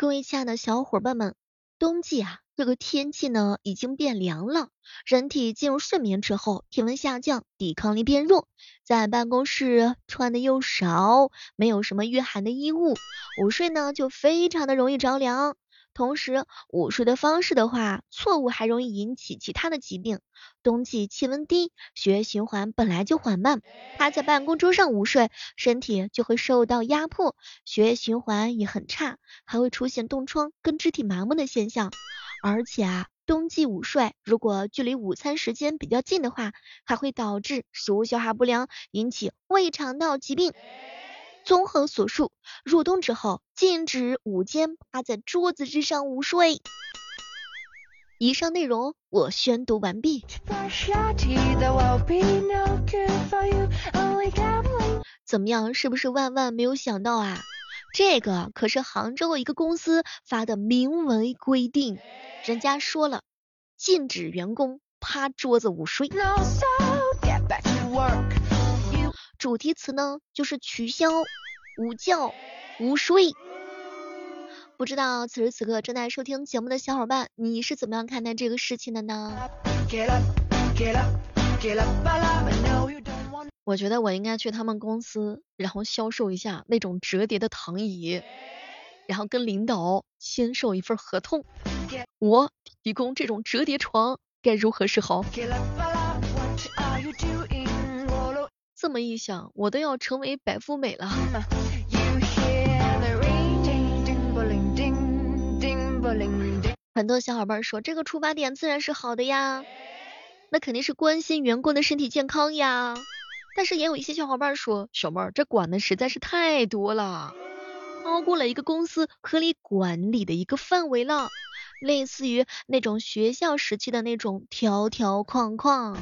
各位亲爱的小伙伴们，冬季啊，这个天气呢已经变凉了，人体进入睡眠之后，体温下降，抵抗力变弱，在办公室穿的又少，没有什么御寒的衣物，午睡呢就非常的容易着凉。同时，午睡的方式的话，错误还容易引起其他的疾病。冬季气温低，血液循环本来就缓慢，趴在办公桌上午睡，身体就会受到压迫，血液循环也很差，还会出现冻疮跟肢体麻木的现象。而且啊，冬季午睡如果距离午餐时间比较近的话，还会导致食物消化不良，引起胃肠道疾病。综合所述，入冬之后禁止午间趴在桌子之上午睡。以上内容我宣读完毕。怎么样，是不是万万没有想到啊？这个可是杭州一个公司发的明文规定，人家说了，禁止员工趴桌子午睡。主题词呢，就是取消午觉午睡。不知道此时此刻正在收听节目的小伙伴，你是怎么样看待这个事情的呢？我觉得我应该去他们公司，然后销售一下那种折叠的躺椅，然后跟领导签售一份合同，我提供这种折叠床，该如何是好？这么一想，我都要成为白富美了。很多小伙伴说，这个出发点自然是好的呀，那肯定是关心员工的身体健康呀。但是也有一些小伙伴说，小妹儿这管的实在是太多了，超过了一个公司合理管理的一个范围了，类似于那种学校时期的那种条条框框。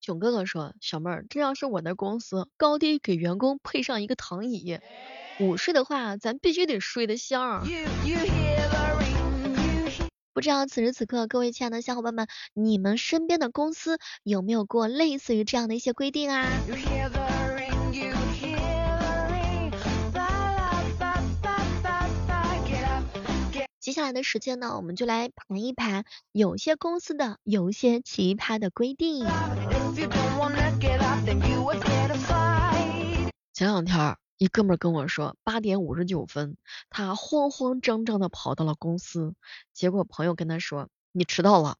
囧哥哥说：“小妹儿，这要是我的公司，高低给员工配上一个躺椅，午睡的话，咱必须得睡得香。”不知道此时此刻，各位亲爱的小伙伴们，你们身边的公司有没有过类似于这样的一些规定啊？接下来的时间呢，我们就来盘一盘有些公司的有些奇葩的规定。前两天一哥们跟我说，八点五十九分，他慌慌张张的跑到了公司，结果朋友跟他说，你迟到了。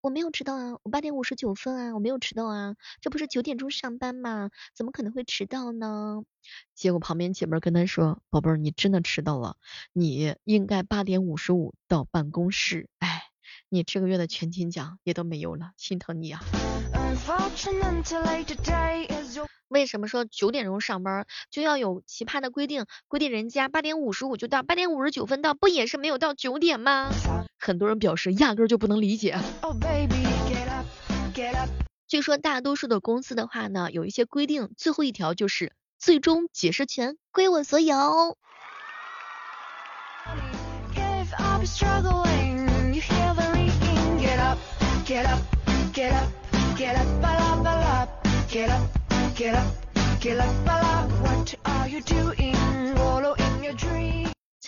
我没有迟到啊，我八点五十九分啊，我没有迟到啊，这不是九点钟上班吗？怎么可能会迟到呢？结果旁边姐妹跟他说，宝贝儿，你真的迟到了，你应该八点五十五到办公室。哎，你这个月的全勤奖也都没有了，心疼你啊。为什么说九点钟上班就要有奇葩的规定？规定人家八点五十五就到，八点五十九分到，不也是没有到九点吗？很多人表示压根就不能理解。据说大多数的公司的话呢，有一些规定，最后一条就是最终解释权归我所有。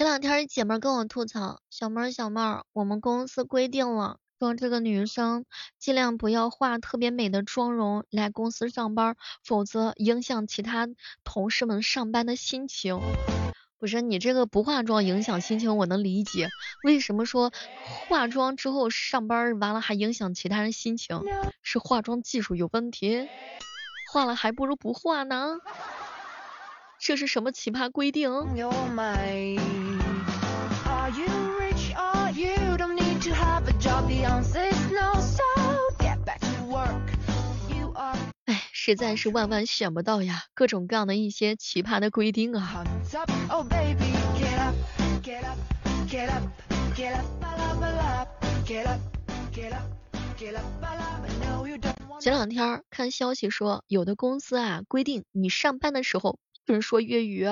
前两天姐妹跟我吐槽，小妹儿小妹儿，我们公司规定了，说这个女生尽量不要化特别美的妆容来公司上班，否则影响其他同事们上班的心情。不是你这个不化妆影响心情，我能理解。为什么说化妆之后上班完了还影响其他人心情？是化妆技术有问题？化了还不如不化呢，这是什么奇葩规定？哎，实在是万万想不到呀，各种各样的一些奇葩的规定啊。前两天看消息说，有的公司啊规定你上班的时候不能说粤语。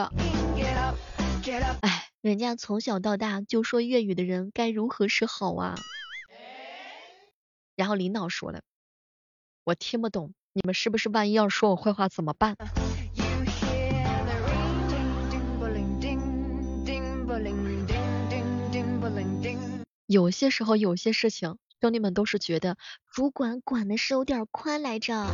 哎，人家从小到大就说粤语的人该如何是好啊？然后领导说了，我听不懂，你们是不是万一要说我坏话怎么办？有些时候，有些事情，兄弟们都是觉得主管管的是有点宽来着。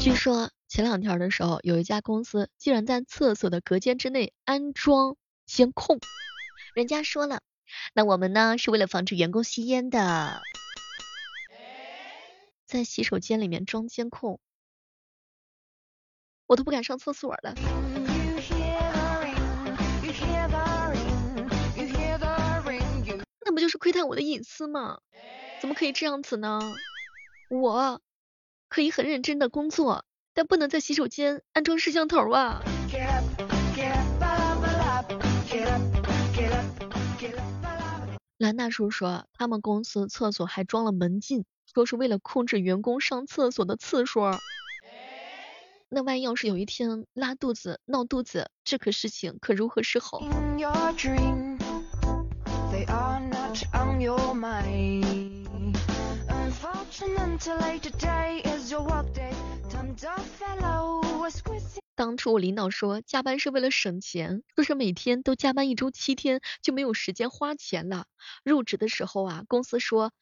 据说前两天的时候，有一家公司竟然在厕所的隔间之内安装监控。人家说了，那我们呢是为了防止员工吸烟的。在洗手间里面装监控，我都不敢上厕所了。那不就是窥探我的隐私吗？怎么可以这样子呢？我可以很认真的工作，但不能在洗手间安装摄像头啊。兰大叔说，他们公司厕所还装了门禁。说是为了控制员工上厕所的次数，那万一要是有一天拉肚子、闹肚子，这可事情可如何是好？当初我领导说加班是为了省钱，说是每天都加班一周七天就没有时间花钱了。入职的时候啊，公司说。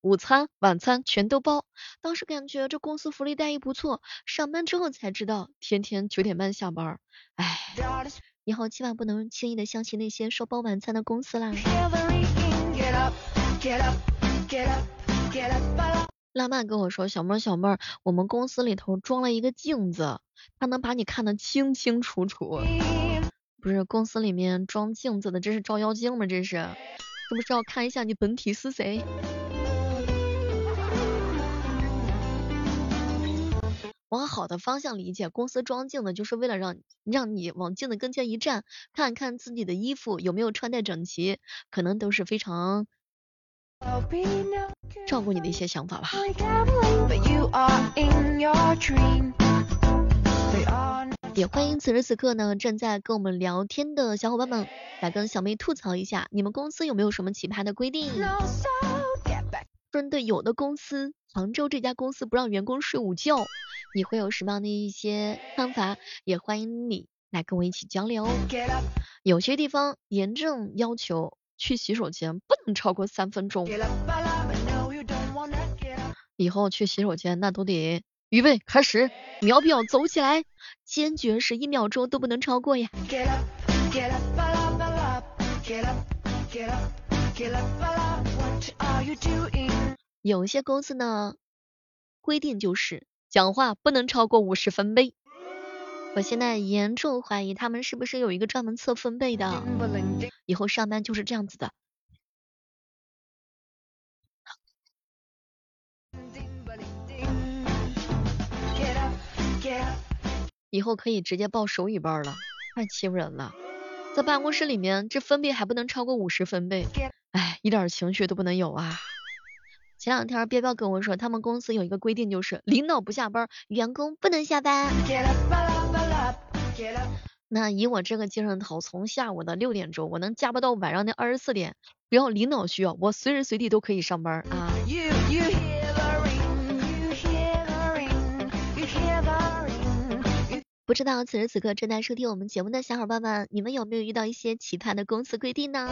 午餐、晚餐全都包，当时感觉这公司福利待遇不错，上班之后才知道，天天九点半下班，唉，以后千万不能轻易的相信那些说包晚餐的公司啦。浪漫跟我说，小妹儿小妹儿，我们公司里头装了一个镜子，它能把你看得清清楚楚。不是公司里面装镜子的，这是照妖镜吗？这是，是不是要看一下你本体是谁？往好的方向理解，公司装镜子就是为了让让你往镜子跟前一站，看看自己的衣服有没有穿戴整齐，可能都是非常照顾你的一些想法吧。也欢迎此时此刻呢正在跟我们聊天的小伙伴们来跟小妹吐槽一下，你们公司有没有什么奇葩的规定？针对有的公司，杭州这家公司不让员工睡午觉。你会有什么样的一些看法？也欢迎你来跟我一起交流。有些地方严正要求去洗手间不能超过三分钟，以后去洗手间那都得预备开始，秒表走起来，坚决是一秒钟都不能超过呀。有些公司呢规定就是。讲话不能超过五十分贝，我现在严重怀疑他们是不是有一个专门测分贝的，以后上班就是这样子的。以后可以直接报手语班了，太欺负人了。在办公室里面，这分贝还不能超过五十分贝，哎，一点情绪都不能有啊。前两天彪彪跟我说，他们公司有一个规定，就是领导不下班，员工不能下班。那以我这个精神头，从下午的六点钟，我能加班到晚上的二十四点，不要领导需要，我随时随地都可以上班啊。不知道此时此刻正在收听我们节目的小伙伴们，你们有没有遇到一些奇葩的公司规定呢？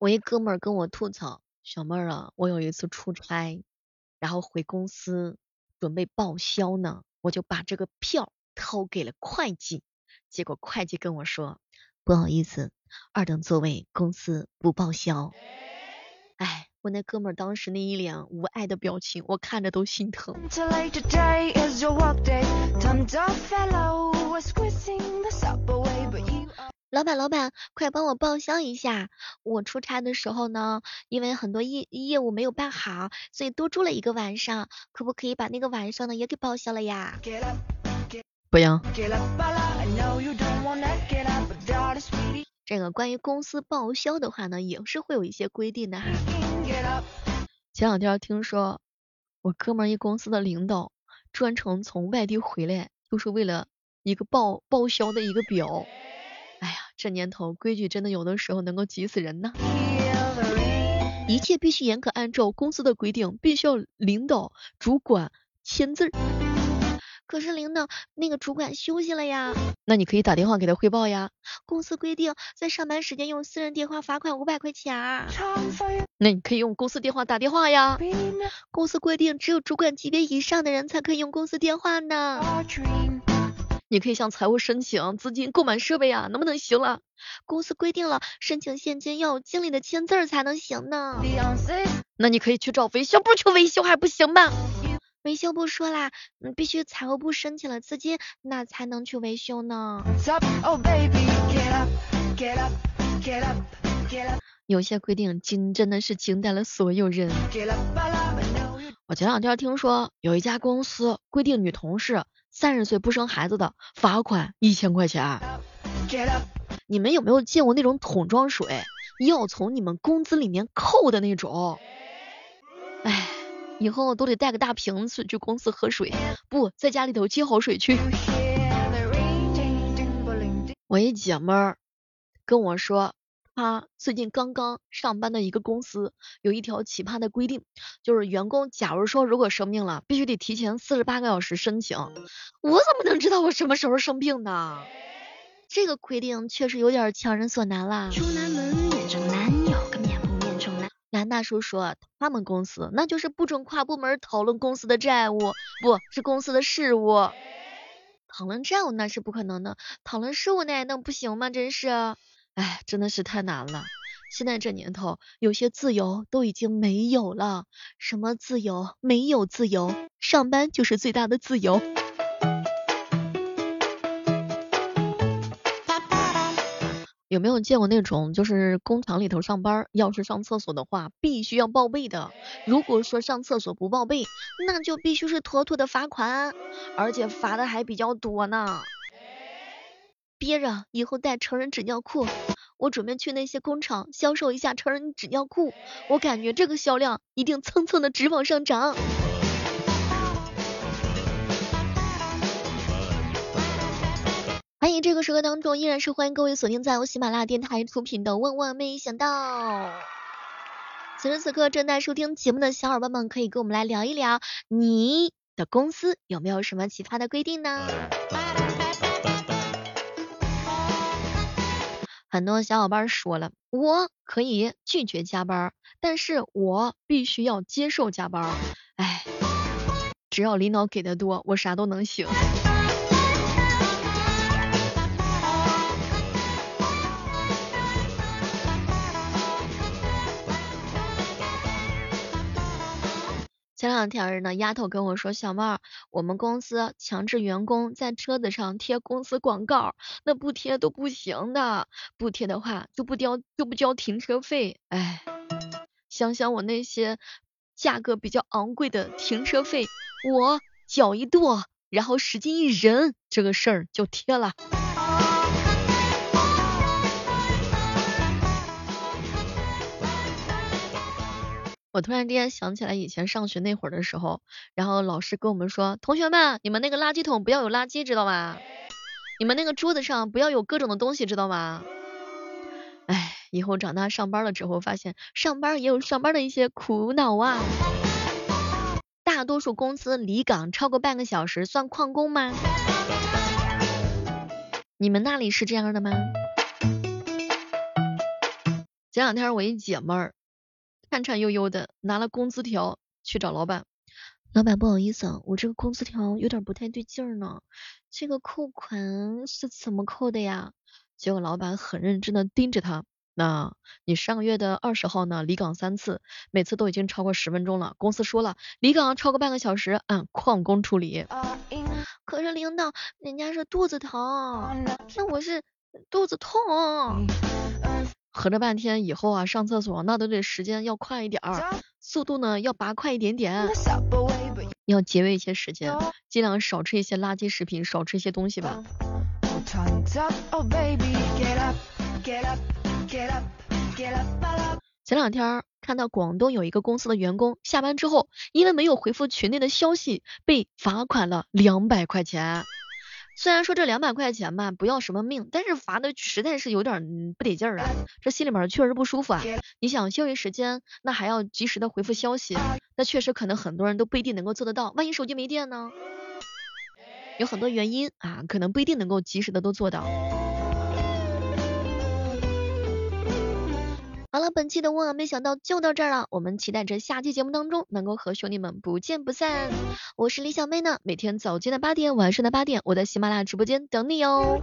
我一哥们儿跟我吐槽，小妹儿啊，我有一次出差，然后回公司准备报销呢，我就把这个票掏给了会计，结果会计跟我说，不好意思，二等座位公司不报销。哎，我那哥们儿当时那一脸无爱的表情，我看着都心疼。老板，老板，快帮我报销一下！我出差的时候呢，因为很多业业务没有办好，所以多住了一个晚上，可不可以把那个晚上呢也给报销了呀？不行。这个关于公司报销的话呢，也是会有一些规定的哈。前两天听说我哥们儿一公司的领导专程从外地回来，就是为了一个报报销的一个表。这年头规矩真的有的时候能够急死人呢。一切必须严格按照公司的规定，必须要领导主管签字。可是领导那个主管休息了呀，那你可以打电话给他汇报呀。公司规定在上班时间用私人电话罚款五百块钱。那你可以用公司电话打电话呀。公司规定只有主管级别以上的人才可以用公司电话呢。你可以向财务申请资金购买设备啊，能不能行了？公司规定了，申请现金要有经理的签字才能行呢。那你可以去找维修部去维修还不行吗？维修部说啦，必须财务部申请了资金，那才能去维修呢。有些规定惊真的是惊呆了所有人。我前两天听说有一家公司规定女同事。三十岁不生孩子的罚款一千块钱。你们有没有见过那种桶装水要从你们工资里面扣的那种？哎，以后都得带个大瓶子去公司喝水，不在家里头接好水去。我一姐们儿跟我说。他最近刚刚上班的一个公司有一条奇葩的规定，就是员工假如说如果生病了，必须得提前四十八个小时申请。我怎么能知道我什么时候生病呢？这个规定确实有点强人所难啦。男大叔说，他们公司那就是不准跨部门讨论公司的债务，不是公司的事务。讨论债务那是不可能的，讨论事务那能不行吗？真是。哎，真的是太难了。现在这年头，有些自由都已经没有了。什么自由？没有自由，上班就是最大的自由。有没有见过那种，就是工厂里头上班，要是上厕所的话，必须要报备的。如果说上厕所不报备，那就必须是妥妥的罚款，而且罚的还比较多呢。憋着，以后带成人纸尿裤。我准备去那些工厂销售一下成人纸尿裤，我感觉这个销量一定蹭蹭的直往上涨。欢迎这个时刻当中，依然是欢迎各位锁定在我喜马拉雅电台出品的《万万没想到》。此时此刻正在收听节目的小伙伴们，可以跟我们来聊一聊，你的公司有没有什么奇葩的规定呢？很多小伙伴说了，我可以拒绝加班，但是我必须要接受加班。哎，只要领导给的多，我啥都能行。前两天呢，丫头跟我说，小妹儿，我们公司强制员工在车子上贴公司广告，那不贴都不行的，不贴的话就不交就不交停车费。哎，想想我那些价格比较昂贵的停车费，我脚一跺，然后使劲一忍，这个事儿就贴了。我突然之间想起来以前上学那会儿的时候，然后老师跟我们说，同学们，你们那个垃圾桶不要有垃圾，知道吗？你们那个桌子上不要有各种的东西，知道吗？哎，以后长大上班了之后，发现上班也有上班的一些苦恼啊。大多数公司离岗超过半个小时算旷工吗？你们那里是这样的吗？前两天我一姐妹儿。颤颤悠悠的拿了工资条去找老板，老板不好意思啊，我这个工资条有点不太对劲儿呢，这个扣款是怎么扣的呀？结果老板很认真的盯着他，那你上个月的二十号呢离岗三次，每次都已经超过十分钟了，公司说了离岗超过半个小时按旷工处理。可是领导，人家是肚子疼，那我是肚子痛。合着半天以后啊，上厕所那都得时间要快一点儿，速度呢要拔快一点点，要节约一些时间，尽量少吃一些垃圾食品，少吃一些东西吧。前两天看到广东有一个公司的员工下班之后，因为没有回复群内的消息，被罚款了两百块钱。虽然说这两百块钱吧不要什么命，但是罚的实在是有点不得劲儿啊，这心里面确实不舒服啊。你想休息时间，那还要及时的回复消息，那确实可能很多人都不一定能够做得到。万一手机没电呢？有很多原因啊，可能不一定能够及时的都做到。好了，本期的万万没想到就到这儿了，我们期待着下期节目当中能够和兄弟们不见不散。我是李小妹呢，每天早间的八点，晚上的八点，我在喜马拉雅直播间等你哦。